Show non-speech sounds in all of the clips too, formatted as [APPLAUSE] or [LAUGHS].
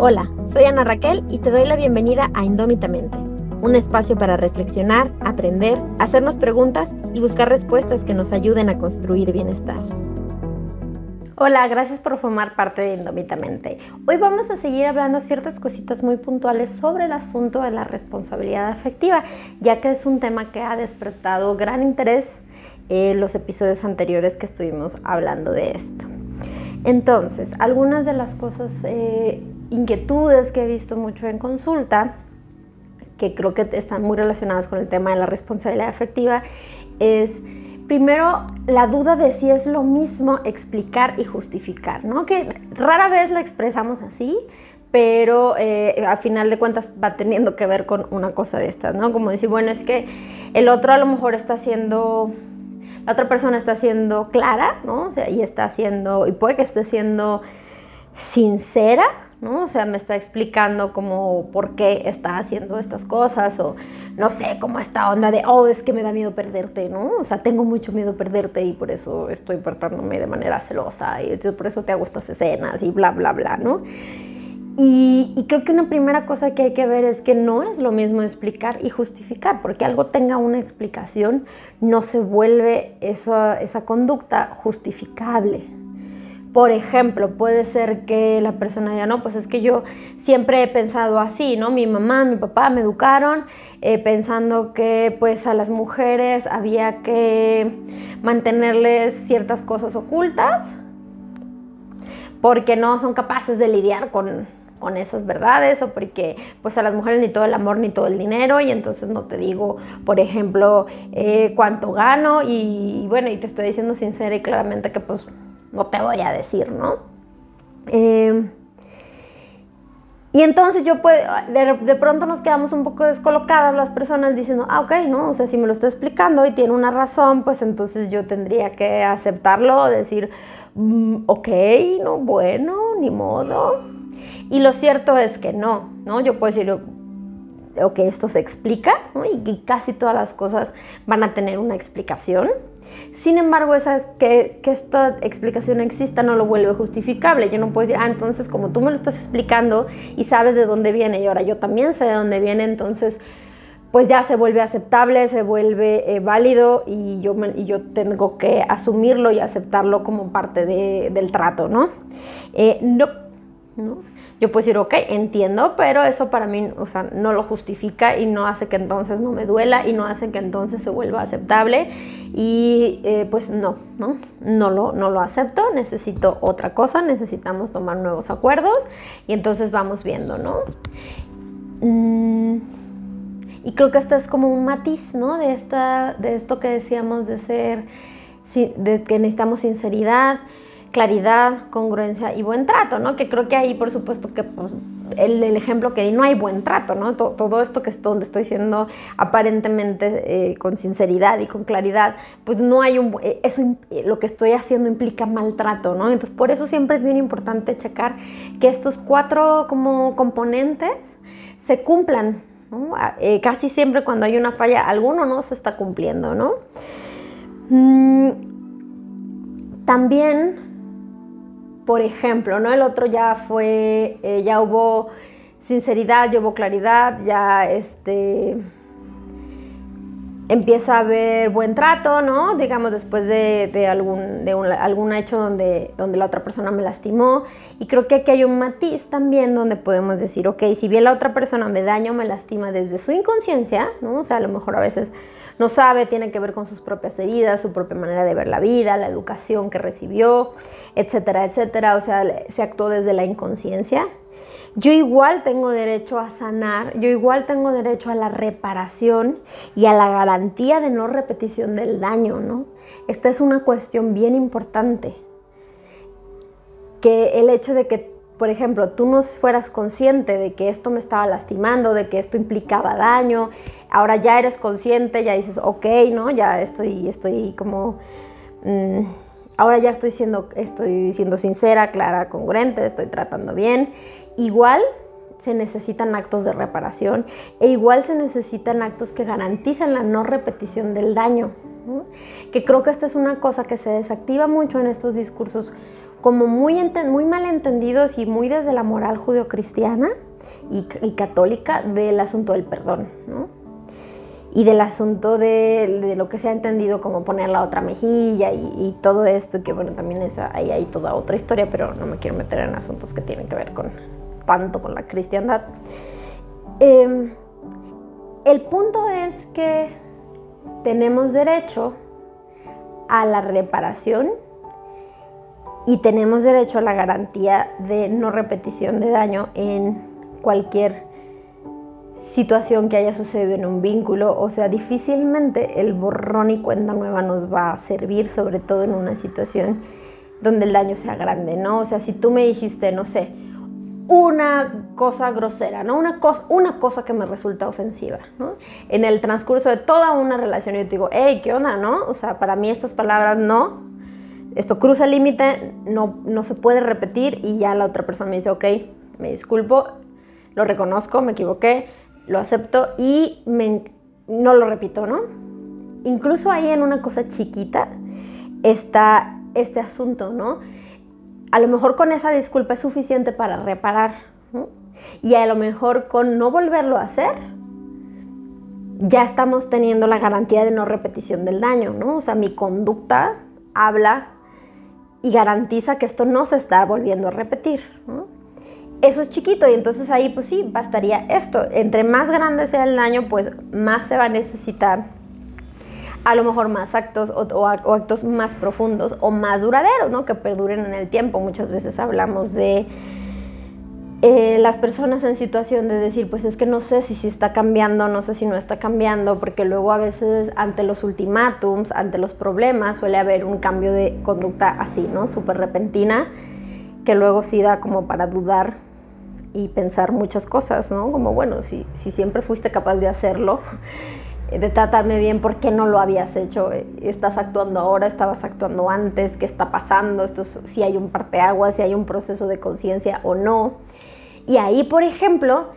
Hola, soy Ana Raquel y te doy la bienvenida a Indómitamente, un espacio para reflexionar, aprender, hacernos preguntas y buscar respuestas que nos ayuden a construir bienestar. Hola, gracias por formar parte de Indomitamente. Hoy vamos a seguir hablando ciertas cositas muy puntuales sobre el asunto de la responsabilidad afectiva, ya que es un tema que ha despertado gran interés en los episodios anteriores que estuvimos hablando de esto. Entonces, algunas de las cosas, eh, inquietudes que he visto mucho en consulta, que creo que están muy relacionadas con el tema de la responsabilidad afectiva, es primero la duda de si es lo mismo explicar y justificar, ¿no? Que rara vez la expresamos así, pero eh, a final de cuentas va teniendo que ver con una cosa de estas, ¿no? Como decir, bueno, es que el otro a lo mejor está siendo, la otra persona está siendo clara, ¿no? O sea, y está haciendo, y puede que esté siendo sincera, ¿no? O sea, me está explicando como por qué está haciendo estas cosas o no sé, como esta onda de, oh, es que me da miedo perderte, ¿no? O sea, tengo mucho miedo perderte y por eso estoy portándome de manera celosa y por eso te hago estas escenas y bla, bla, bla, ¿no? Y, creo que una primera cosa que hay que ver es que no es lo mismo explicar y justificar, porque algo tenga una explicación no se vuelve esa conducta justificable, por ejemplo, puede ser que la persona ya no, pues es que yo siempre he pensado así, ¿no? Mi mamá, mi papá me educaron eh, pensando que pues a las mujeres había que mantenerles ciertas cosas ocultas porque no son capaces de lidiar con, con esas verdades o porque pues a las mujeres ni todo el amor ni todo el dinero y entonces no te digo, por ejemplo, eh, cuánto gano y bueno, y te estoy diciendo sincera y claramente que pues no te voy a decir, ¿no? Eh, y entonces yo puedo, de, pronto nos quedamos un poco descolocadas las personas diciendo, ah, ok, ¿no? O sea, si me lo estoy explicando y tiene una razón, pues entonces yo tendría que aceptarlo, decir, mm, ok, no, bueno, ni modo. Y lo cierto es que no, ¿no? Yo puedo decir, ok, esto se explica, ¿no? y casi todas las cosas van a tener una explicación. Sin embargo, esa, que, que esta explicación exista no lo vuelve justificable. Yo no puedo decir, ah, entonces como tú me lo estás explicando y sabes de dónde viene y ahora yo también sé de dónde viene, entonces pues ya se vuelve aceptable, se vuelve eh, válido y yo, y yo tengo que asumirlo y aceptarlo como parte del trato, ¿no? Eh, no, ¿no? Yo puedo decir, ok, entiendo, pero eso para mí, o sea, no lo justifica y no hace que entonces no me duela y no hace que entonces se vuelva aceptable y eh, pues no, ¿no? No lo, no lo acepto, necesito otra cosa, necesitamos tomar nuevos acuerdos y entonces vamos viendo, ¿no? Mm, y creo que este es como un matiz, ¿no? De, esta, de esto que decíamos de ser, de que necesitamos sinceridad, claridad, congruencia y buen trato, ¿no? Que creo que ahí, por supuesto, que pues, el, ejemplo que di, no hay buen trato, ¿no? Todo, esto que es donde estoy siendo aparentemente eh, con sinceridad y con claridad, pues no hay un, eh, eso, eh, lo que estoy haciendo implica maltrato, ¿no? Entonces, por eso siempre es bien importante checar que estos cuatro como componentes se cumplan, ¿no? casi siempre cuando hay una falla, alguno no se está cumpliendo, ¿no? Mm, también por ejemplo, ¿no? El otro ya fue, eh, ya hubo sinceridad, ya hubo claridad, ya este empieza a haber buen trato, ¿no? Digamos, después de, algún, de algún hecho donde, donde la otra persona me lastimó. Y creo que aquí hay un matiz también donde podemos decir, ok, si bien la otra persona me daña o me lastima desde su inconsciencia, ¿no? O sea, a lo mejor a veces no sabe, tiene que ver con sus propias heridas, su propia manera de ver la vida, la educación que recibió, etcétera, etcétera. O sea, se actuó desde la inconsciencia. Yo igual tengo derecho a sanar, yo igual tengo derecho a la reparación y a la garantía de no repetición del daño, ¿no? Esta es una cuestión bien importante. Que el hecho de que por ejemplo, tú no fueras consciente de que esto me estaba lastimando, de que esto implicaba daño, ahora ya eres consciente, ya dices, ok, ¿no? Ya estoy, estoy como... Mm, ahora ya estoy siendo, estoy siendo sincera, clara, congruente, estoy tratando bien. Igual se necesitan actos de reparación e igual se necesitan actos que garanticen la no repetición del daño. Que creo que esta es una cosa que se desactiva mucho en estos discursos como muy, muy mal entendidos y muy desde la moral judeocristiana y, y católica del asunto del perdón. Y del asunto de, lo que se ha entendido como poner la otra mejilla y, todo esto, que bueno, también es, ahí hay toda otra historia, pero no me quiero meter en asuntos que tienen que ver con, tanto con la cristiandad. Em, el punto es que tenemos derecho a la reparación y tenemos derecho a la garantía de no repetición de daño en cualquier situación que haya sucedido en un vínculo. O sea, difícilmente el borrón y cuenta nueva nos va a servir, sobre todo en una situación donde el daño sea grande, ¿no? O sea, si tú me dijiste, no sé, una cosa grosera, ¿no? Una cosa, una cosa que me resulta ofensiva, ¿no? En el transcurso de toda una relación yo te digo, hey, ¿qué onda, no? O sea, para mí estas palabras no, esto cruza el límite, no, no se puede repetir y ya la otra persona me dice, ok, me disculpo, lo reconozco, me equivoqué, lo acepto y no lo repito, ¿no? Incluso ahí en una cosa chiquita está este asunto, ¿no? a lo mejor con esa disculpa es suficiente para reparar. Y a lo mejor con no volverlo a hacer, ya estamos teniendo la garantía de no repetición del daño, ¿no? O sea, mi conducta habla y garantiza que esto no se está volviendo a repetir. Eso es chiquito y entonces ahí pues sí, bastaría esto. Entre más grande sea el daño, pues más se va a necesitar a lo mejor más actos o, actos más profundos o más duraderos, ¿no? Que perduren en el tiempo. Muchas veces hablamos de eh, las personas en situación de decir, pues es que no sé si, si está cambiando, no sé si no está cambiando, porque luego a veces ante los ultimátums, ante los problemas, suele haber un cambio de conducta así, ¿no? Súper repentina, que luego sí da como para dudar y pensar muchas cosas, ¿no? Como, bueno, si, si siempre fuiste capaz de hacerlo, de tratarme bien, ¿por qué no lo habías hecho? ¿Estás actuando ahora? ¿Estabas actuando antes? ¿Qué está pasando? Esto si hay un parteaguas, si hay un proceso de conciencia o no. Y ahí, por ejemplo,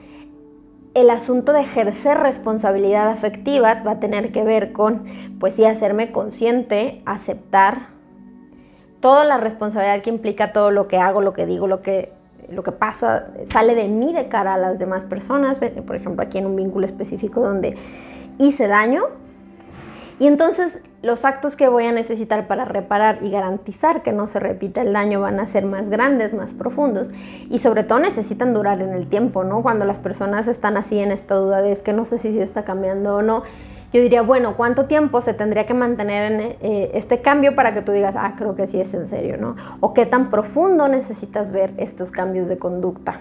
el asunto de ejercer responsabilidad afectiva va a tener que ver con, pues sí, hacerme consciente, aceptar toda la responsabilidad que implica todo lo que hago, lo que digo, lo que, lo que pasa, sale de mí de cara a las demás personas. Por ejemplo, aquí en un vínculo específico donde hice daño. Y entonces los actos que voy a necesitar para reparar y garantizar que no se repita el daño van a ser más grandes, más profundos y sobre todo necesitan durar en el tiempo, ¿no? Cuando las personas están así en esta duda de es que no sé si se está cambiando o no, yo diría, bueno, ¿cuánto tiempo se tendría que mantener en eh, este cambio para que tú digas, ah, creo que sí es en serio, ¿no? O qué tan profundo necesitas ver estos cambios de conducta.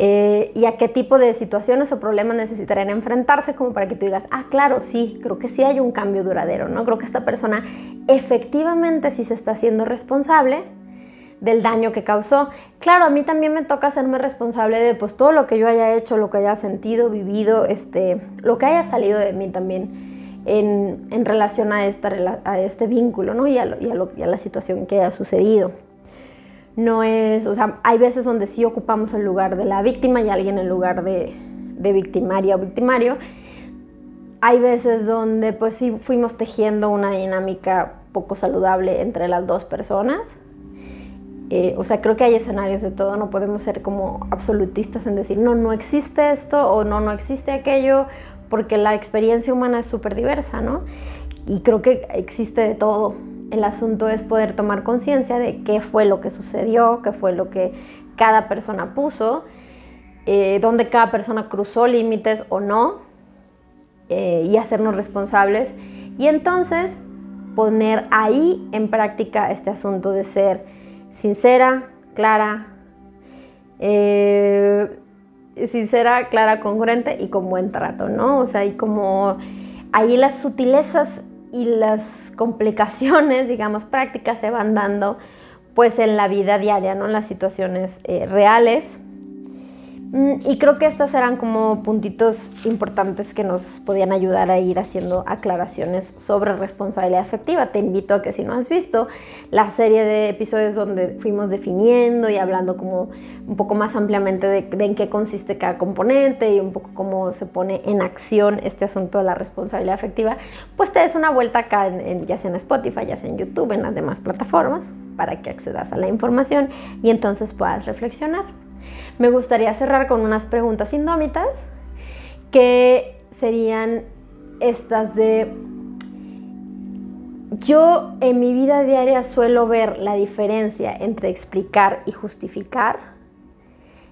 Eh, y a qué tipo de situaciones o problemas necesitarían enfrentarse como para que tú digas, ah, claro, sí, creo que sí hay un cambio duradero, ¿no? Creo que esta persona efectivamente sí se está haciendo responsable del daño que causó. Claro, a mí también me toca hacerme responsable de pues todo lo que yo haya hecho, lo que haya sentido, vivido, este, lo que haya salido de mí también en, en relación a, esta, a este vínculo, ¿no? Y a, la situación que haya sucedido no es, o sea, hay veces donde sí ocupamos el lugar de la víctima y alguien en lugar de, de victimaria o victimario. Hay veces donde pues sí fuimos tejiendo una dinámica poco saludable entre las dos personas. Eh, o sea, creo que hay escenarios de todo, no podemos ser como absolutistas en decir, no, no existe esto o no, no existe aquello, porque la experiencia humana es súper diversa, ¿no? Y creo que existe de todo. El asunto es poder tomar conciencia de qué fue lo que sucedió, qué fue lo que cada persona puso, eh, dónde cada persona cruzó límites o no, eh, y hacernos responsables. Y entonces poner ahí en práctica este asunto de ser sincera, clara, eh, sincera, clara, congruente y con buen trato, ¿no? O sea, y como ahí las sutilezas y las complicaciones, [LAUGHS] digamos, prácticas se van dando pues en la vida diaria, ¿no? En las situaciones eh, reales. Mm, y creo que estas eran como puntitos importantes que nos podían ayudar a ir haciendo aclaraciones sobre responsabilidad afectiva. Te invito a que si no has visto la serie de episodios donde fuimos definiendo y hablando como un poco más ampliamente de, en qué consiste cada componente y un poco cómo se pone en acción este asunto de la responsabilidad afectiva, pues te des una vuelta acá, en, ya sea en Spotify, ya sea en YouTube, en las demás plataformas, para que accedas a la información y entonces puedas reflexionar me gustaría cerrar con unas preguntas indómitas que serían estas de yo en mi vida diaria suelo ver la diferencia entre explicar y justificar.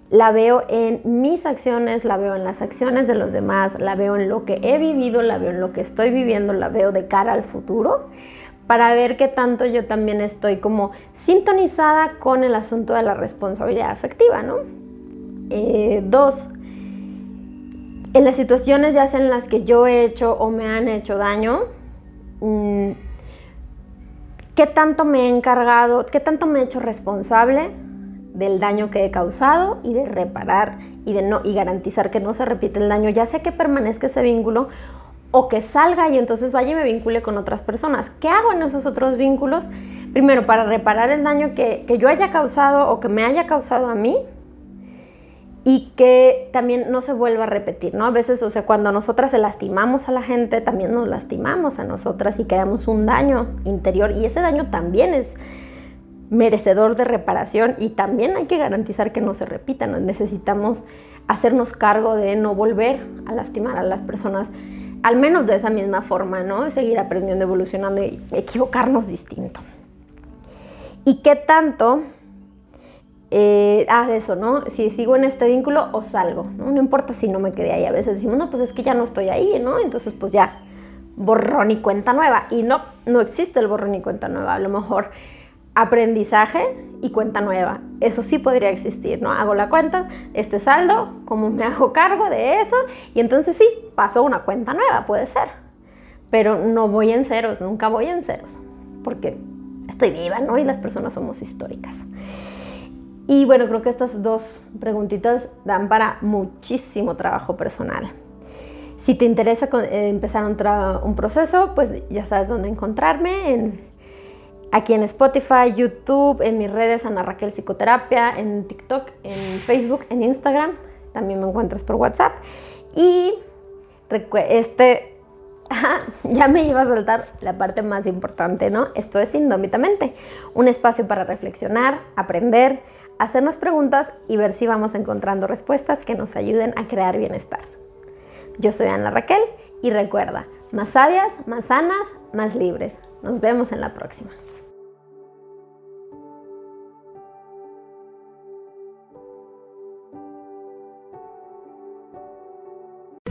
La veo en mis acciones, la veo en las acciones de los demás, la veo en lo que he vivido, la veo en lo que estoy viviendo, la veo de cara al futuro, para ver qué tanto yo también estoy como sintonizada con el asunto de la responsabilidad afectiva, ¿no? Eh, dos, en las situaciones ya sea en las que yo he hecho o me han hecho daño, mm, ¿qué tanto me he encargado, qué tanto me he hecho responsable del daño que he causado y de reparar y de no y garantizar que no se repite el daño, ya sea que permanezca ese vínculo o que salga y entonces vaya y me vincule con otras personas. ¿Qué hago en esos otros vínculos? Primero, para reparar el daño que, que yo haya causado o que me haya causado a mí, y que también no se vuelva a repetir, ¿no? A veces, o sea, cuando nosotras se lastimamos a la gente, también nos lastimamos a nosotras y creamos un daño interior y ese daño también es merecedor de reparación y también hay que garantizar que no se repita, necesitamos hacernos cargo de no volver a lastimar a las personas, al menos de esa misma forma, ¿no? Seguir aprendiendo, evolucionando y equivocarnos distinto. ¿Y qué tanto eh, ah, eso, ¿no? Si sigo en este vínculo o salgo, ¿no? No importa si no me quedé ahí. A veces decimos, no, pues es que ya no estoy ahí, ¿no? Entonces, pues ya, borrón y cuenta nueva. Y no, no existe el borrón y cuenta nueva. A lo mejor aprendizaje y cuenta nueva. Eso sí podría existir, ¿no? Hago la cuenta, este saldo, cómo me hago cargo de eso, y entonces sí, paso una cuenta nueva, puede ser. Pero no voy en ceros, nunca voy en ceros, porque estoy viva, ¿no? Y las personas somos históricas. Y bueno, creo que estas dos preguntitas dan para muchísimo trabajo personal. Si te interesa eh, empezar un, proceso, pues ya sabes dónde encontrarme. aquí en Spotify, YouTube, en mis redes Ana Raquel Psicoterapia, en TikTok, en Facebook, en Instagram. También me encuentras por WhatsApp. Y este ya me iba a saltar la parte más importante, ¿no? Esto es Indómitamente, un espacio para reflexionar, aprender, hacernos preguntas y ver si vamos encontrando respuestas que nos ayuden a crear bienestar. Yo soy Ana Raquel y recuerda, más sabias, más sanas, más libres. Nos vemos en la próxima.